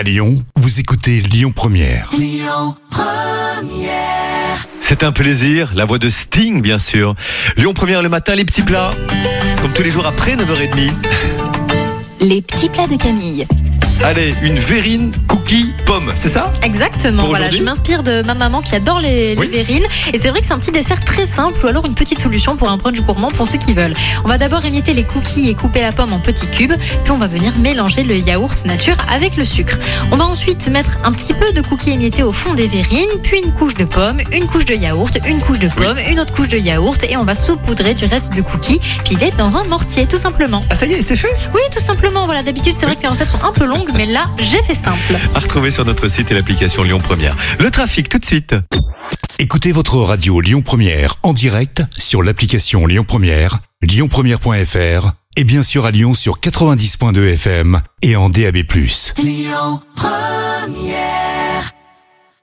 À Lyon, vous écoutez Lyon Première. C'est un plaisir, la voix de Sting bien sûr. Lyon Première le matin, les petits plats. Comme tous les jours après 9h30. Les petits plats de Camille. Allez, une verrine, cookie, pomme, c'est ça? Exactement, Pour voilà, je m'inspire de ma maman qui adore les, les Oui. verrines. Et c'est vrai que c'est un petit dessert très simple ou alors une petite solution pour un brunch gourmand pour ceux qui veulent. On va d'abord émietter les cookies et couper la pomme en petits cubes, puis on va venir mélanger le yaourt nature avec le sucre. On va ensuite mettre un petit peu de cookies émiettés au fond des verrines, puis une couche de pomme, une couche de yaourt, une couche de pomme, une autre couche de yaourt et on va saupoudrer du reste de cookies pilés dans un mortier tout simplement. Ah ça y est, c'est fait? Oui, tout simplement. Voilà, d'habitude c'est vrai que les recettes sont un peu longues, mais là j'ai fait simple. À retrouver sur notre site et l'application Lyon Première. Le trafic tout de suite. Écoutez votre radio Lyon Première en direct sur l'application Lyon Première, lyonpremière.fr et bien sûr à Lyon sur 90.2 FM et en DAB+. Lyon Première